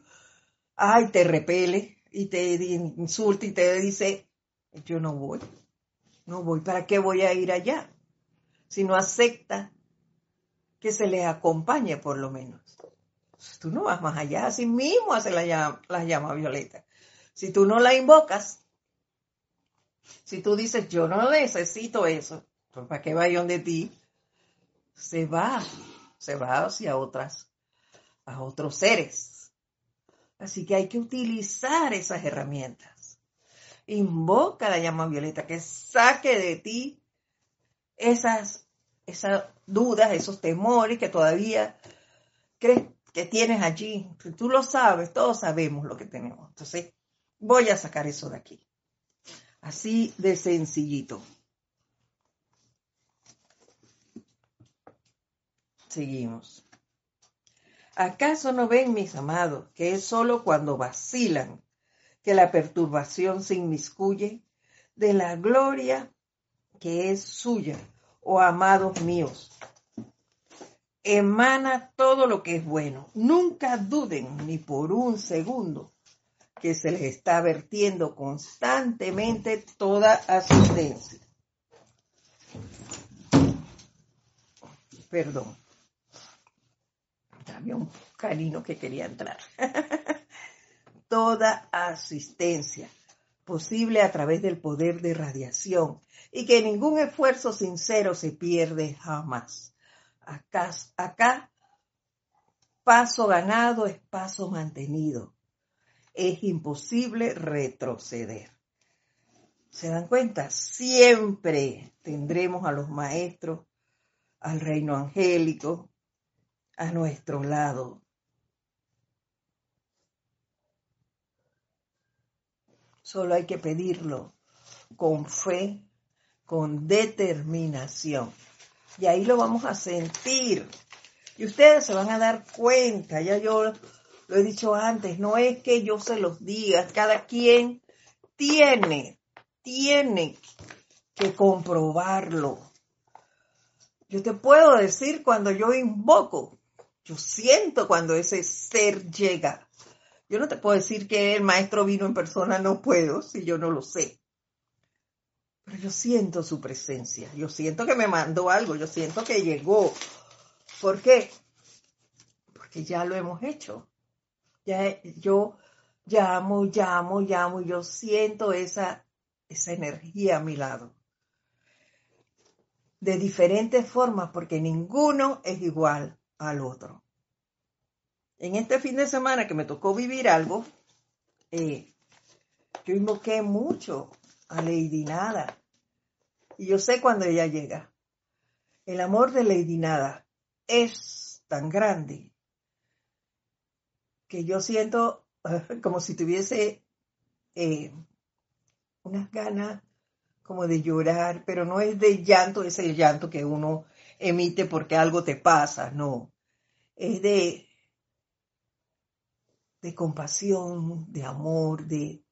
ay, te repele y te insulta y te dice, yo no voy, no voy. ¿Para qué voy a ir allá? Si no acepta que se le acompañe por lo menos. Tú no vas más allá, así mismo hace la llama, la llama violeta. Si tú no la invocas, si tú dices, yo no necesito eso, pues ¿para qué vaya de ti? Se va, se va hacia otras, a otros seres. Así que hay que utilizar esas herramientas. Invoca la llama violeta que saque de ti esas, esas dudas, esos temores que todavía crees que tienes allí. Tú lo sabes, todos sabemos lo que tenemos. Entonces, voy a sacar eso de aquí. Así de sencillito. Seguimos. ¿Acaso no ven, mis amados, que es solo cuando vacilan que la perturbación se inmiscuye de la gloria que es suya, oh amados míos. Emana todo lo que es bueno. Nunca duden ni por un segundo que se les está vertiendo constantemente toda asistencia. Perdón. Había un canino que quería entrar. toda asistencia posible a través del poder de radiación y que ningún esfuerzo sincero se pierde jamás. Acá, paso ganado es paso mantenido. Es imposible retroceder. ¿Se dan cuenta? Siempre tendremos a los maestros, al reino angélico, a nuestro lado. Solo hay que pedirlo con fe, con determinación. Y ahí lo vamos a sentir. Y ustedes se van a dar cuenta, ya yo Lo he dicho antes, no es que yo se los diga, cada quien tiene, tiene que comprobarlo. Yo te puedo decir cuando yo invoco, yo siento cuando ese ser llega. Yo no te puedo decir que el maestro vino en persona, no puedo, si yo no lo sé. Pero yo siento su presencia, yo siento que me mandó algo, yo siento que llegó. ¿Por qué? Porque ya lo hemos hecho. Ya yo llamo, llamo, llamo yo siento esa, esa energía a mi lado de diferentes formas porque ninguno es igual al otro. En este fin de semana que me tocó vivir algo, eh, yo invoqué mucho a Lady Nada. Y yo sé cuando ella llega. El amor de Lady Nada es tan grande que yo siento como si tuviese eh, unas ganas como de llorar, pero no es de llanto, es el llanto que uno emite porque algo te pasa, no. Es de, de compasión, de amor, de,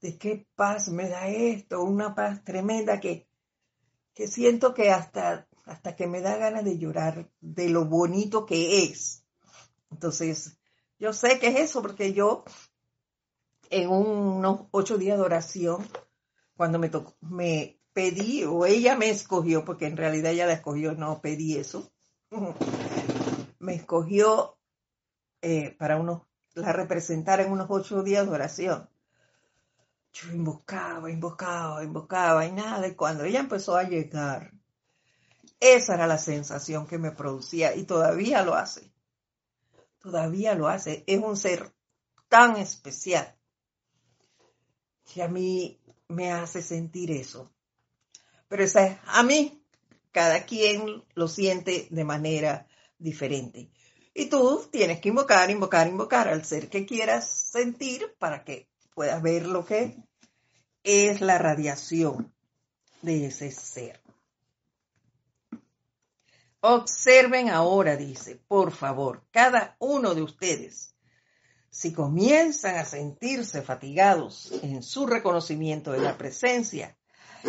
de qué paz me da esto, una paz tremenda que, que siento que hasta, hasta que me da ganas de llorar de lo bonito que es. Entonces, yo sé que es eso porque yo en unos ocho días de oración cuando me, tocó, me pedí, o ella me escogió, porque en realidad ella la escogió, no pedí eso, me escogió eh, para unos, la representar en unos ocho días de oración. Yo invocaba, invocaba, invocaba y nada, y cuando ella empezó a llegar, esa era la sensación que me producía y todavía lo hace. Todavía lo hace. Es un ser tan especial que a mí me hace sentir eso. Pero esa es a mí, cada quien lo siente de manera diferente. Y tú tienes que invocar, invocar, invocar al ser que quieras sentir para que puedas ver lo que es la radiación de ese ser. Observen ahora, dice, por favor, cada uno de ustedes si comienzan a sentirse fatigados en su reconocimiento de la presencia,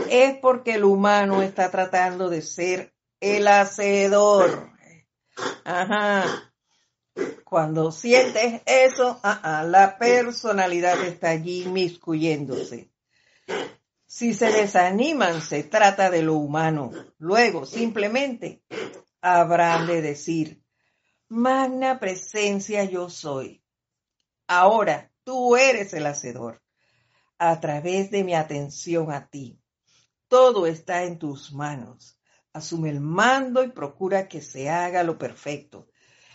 es porque el humano está tratando de ser el hacedor. Ajá. Cuando sientes eso, la personalidad está allí miscuyéndose. Si se desaniman, se trata de lo humano. Luego, simplemente, habrán de decir, magna presencia yo soy Ahora tú eres el hacedor a través de mi atención a ti. Todo está en tus manos. Asume el mando y procura que se haga lo perfecto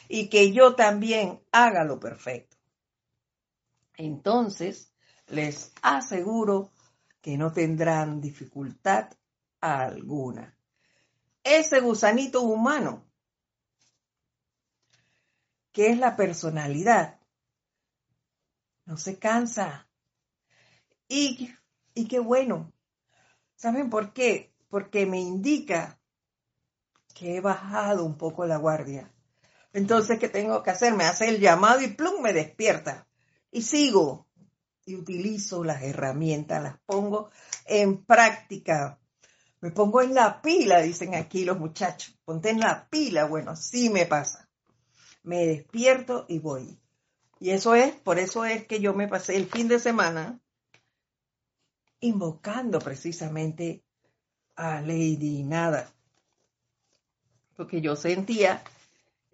y que yo también haga lo perfecto. Entonces, les aseguro que no tendrán dificultad alguna. Ese gusanito humano, que es la personalidad, no se cansa. Y, y qué bueno. ¿Saben por qué? Porque me indica que he bajado un poco la guardia. Entonces, ¿qué tengo que hacer? Me hace el llamado y plum, me despierta. Y sigo y utilizo las herramientas, las pongo en práctica. Me pongo en la pila, dicen aquí los muchachos. Ponte en la pila. Bueno, así me pasa. Me despierto y voy. Y eso es, por eso es que yo me pasé el fin de semana invocando precisamente a Lady Nada. Porque yo sentía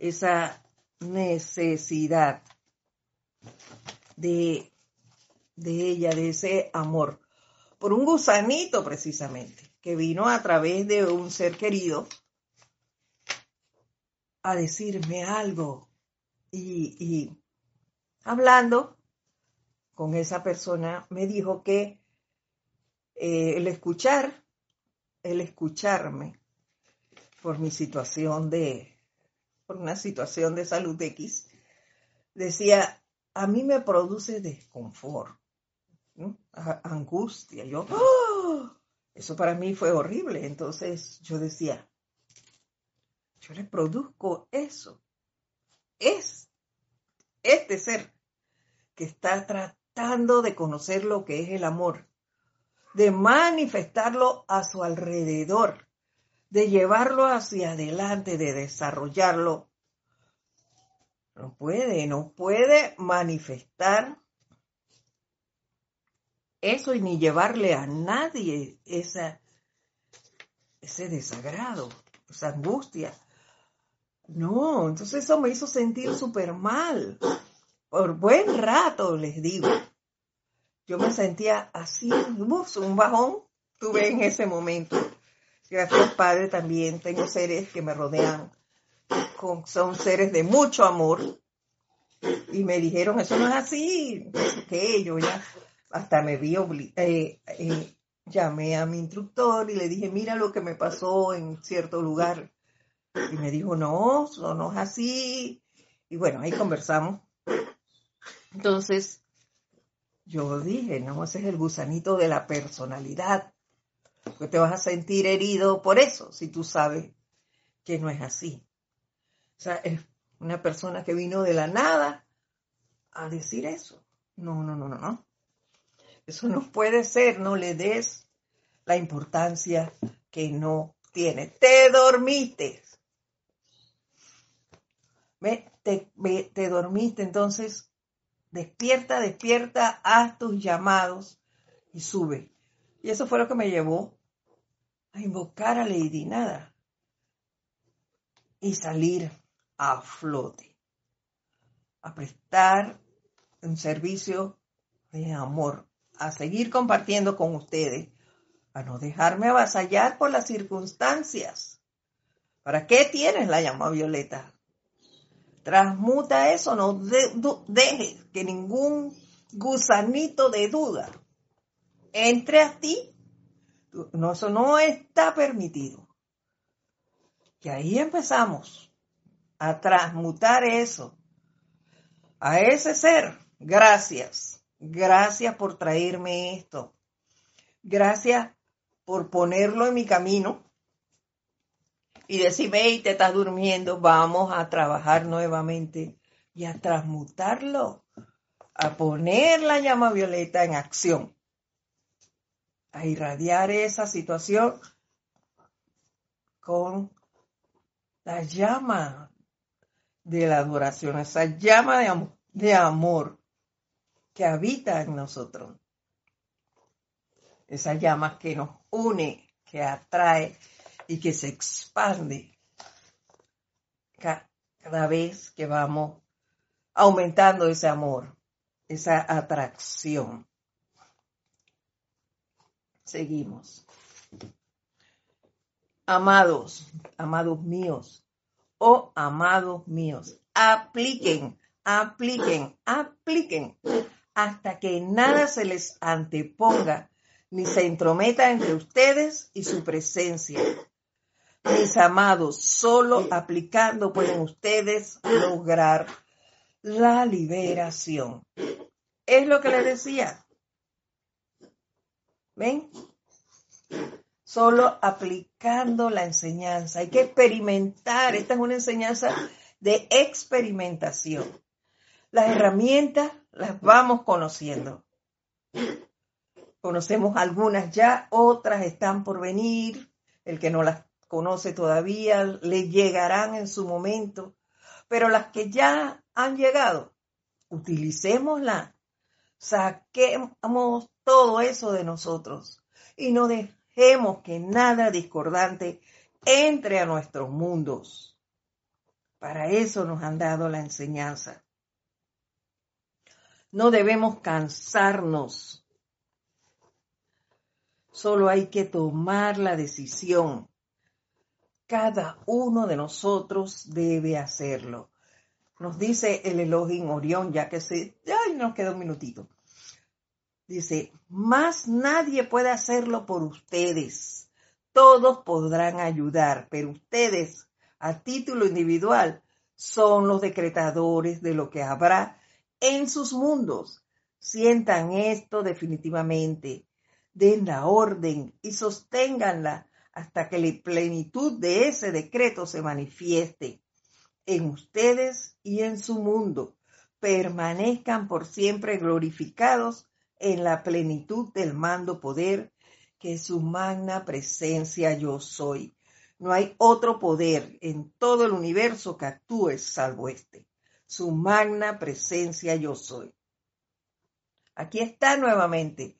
esa necesidad de, de ella, de ese amor, por un gusanito precisamente, que vino a través de un ser querido a decirme algo y, y hablando con esa persona, me dijo que eh, el escuchar, el escucharme por mi situación de, una situación de salud X, decía, a mí me produce desconfort, angustia. Yo, ¡oh! eso para mí fue horrible. Entonces yo decía, yo le produzco eso. Es este ser que está tratando de conocer lo que es el amor, de manifestarlo a su alrededor, de llevarlo hacia adelante, de desarrollarlo. No puede, no puede manifestar eso y ni llevarle a nadie esa, ese desagrado, esa angustia. No, entonces eso me hizo sentir súper mal. Por buen rato, les digo. Yo me sentía así, un bajón tuve en ese momento. Gracias, Padre, también tengo seres que me rodean, son seres de mucho amor. Y me dijeron, eso no es así, que yo ya hasta me vi eh, eh, llamé a mi instructor y le dije, mira lo que me pasó en cierto lugar. Y me dijo, no, eso no es así. Y bueno, ahí conversamos. Entonces, yo dije, no, ese es el gusanito de la personalidad. Porque te vas a sentir herido por eso, si tú sabes que no es así. O sea, es una persona que vino de la nada a decir eso. No, no, no, no, no. Eso no puede ser, no le des la importancia que no tiene. Te dormiste. Te, te dormiste, entonces despierta, despierta, haz tus llamados y sube. Y eso fue lo que me llevó a invocar a Lady Nada y salir a flote, a prestar un servicio de amor a seguir compartiendo con ustedes, a no dejarme avasallar por las circunstancias. ¿Para qué tienes la llama violeta? Transmuta eso, no dejes que ningún gusanito de duda entre a ti. No, eso no está permitido. Y ahí empezamos a transmutar eso. A ese ser, gracias Gracias por traerme esto. Gracias por ponerlo en mi camino y decirme, hey, te estás durmiendo, vamos a trabajar nuevamente y a transmutarlo, a poner la llama violeta en acción, a irradiar esa situación con la llama de la adoración, esa llama de, amor que habita en nosotros. Esa llama que nos une, que atrae y que se expande cada vez que vamos aumentando ese amor, esa atracción. Seguimos. Amados, amados míos, oh amados míos, apliquen, apliquen, apliquen hasta que nada se les anteponga ni se entrometa entre ustedes y su presencia. Mis amados, solo aplicando pueden ustedes lograr la liberación. Es lo que les decía. ¿Ven? Solo aplicando la enseñanza. Hay que experimentar. Esta es una enseñanza de experimentación. Las herramientas las vamos conociendo. Conocemos algunas ya, otras están por venir. El que no las conoce todavía le llegarán en su momento. Pero las que ya han llegado, utilicémoslas. Saquemos todo eso de nosotros y no dejemos que nada discordante entre a nuestros mundos. Para eso nos han dado la enseñanza. No debemos cansarnos. Solo hay que tomar la decisión. Cada uno de nosotros debe hacerlo. Nos dice el Elohim Orión, ya que se, ya nos queda un minutito. Dice, más nadie puede hacerlo por ustedes. Todos podrán ayudar, pero ustedes, a título individual, son los decretadores de lo que habrá en sus mundos. Sientan esto definitivamente, den la orden y sosténganla hasta que la plenitud de ese decreto se manifieste en ustedes y en su mundo. permanezcan por siempre glorificados en la plenitud del mando poder que su magna presencia yo soy. No hay otro poder en todo el universo que actúe salvo este. Su magna presencia yo soy. Aquí está nuevamente.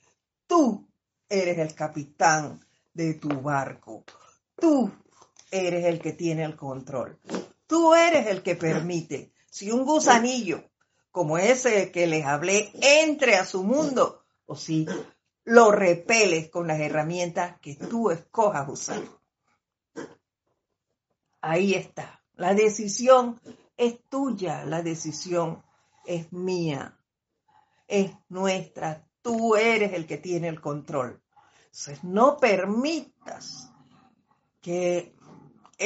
Tú eres el capitán de tu barco. Tú eres el que tiene el control. Tú eres el que permite. Si un gusanillo como ese que les hablé entre a su mundo o si lo repeles con las herramientas que tú escojas usar. Ahí está. La decisión es tuya, la decisión es mía, es nuestra. Tú eres el que tiene el control. Entonces, no permitas que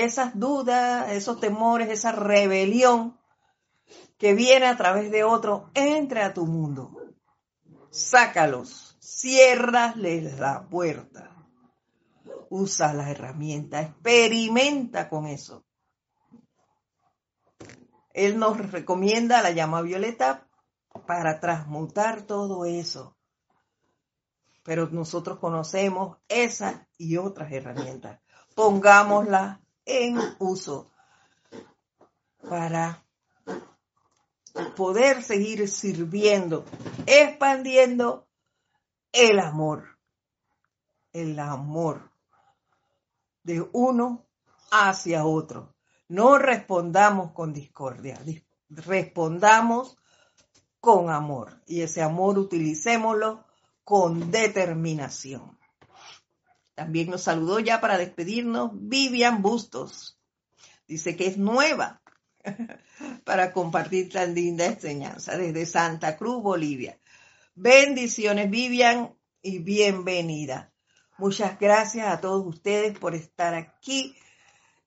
esas dudas, esos temores, esa rebelión que viene a través de otro entre a tu mundo. Sácalos, ciérrales la puerta. Usa la herramienta, experimenta con eso. Él nos recomienda la llama violeta para transmutar todo eso. Pero nosotros conocemos esas y otras herramientas. Pongámosla en uso para poder seguir sirviendo, expandiendo el amor, el amor de uno hacia otro. No respondamos con discordia, respondamos con amor y ese amor utilicémoslo con determinación. También nos saludó ya para despedirnos Vivian Bustos. Dice que es nueva para compartir tan linda enseñanza desde Santa Cruz, Bolivia. Bendiciones, Vivian, y bienvenida. Muchas gracias a todos ustedes por estar aquí.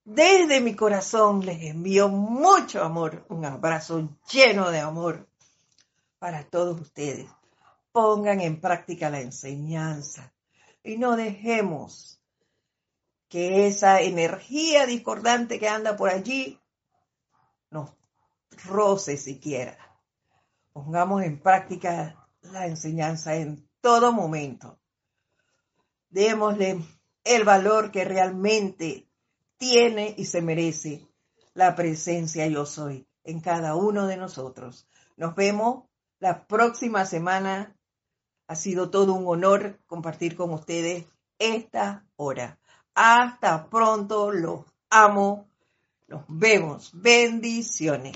Desde mi corazón les envío mucho amor, un abrazo lleno de amor para todos ustedes. Pongan en práctica la enseñanza y no dejemos que esa energía discordante que anda por allí nos roce siquiera. Pongamos en práctica la enseñanza en todo momento. Démosle el valor que realmente tiene y se merece la presencia yo soy en cada uno de nosotros. Nos vemos la próxima semana ha sido todo un honor compartir con ustedes esta hora. Hasta pronto, los amo, nos vemos. Bendiciones.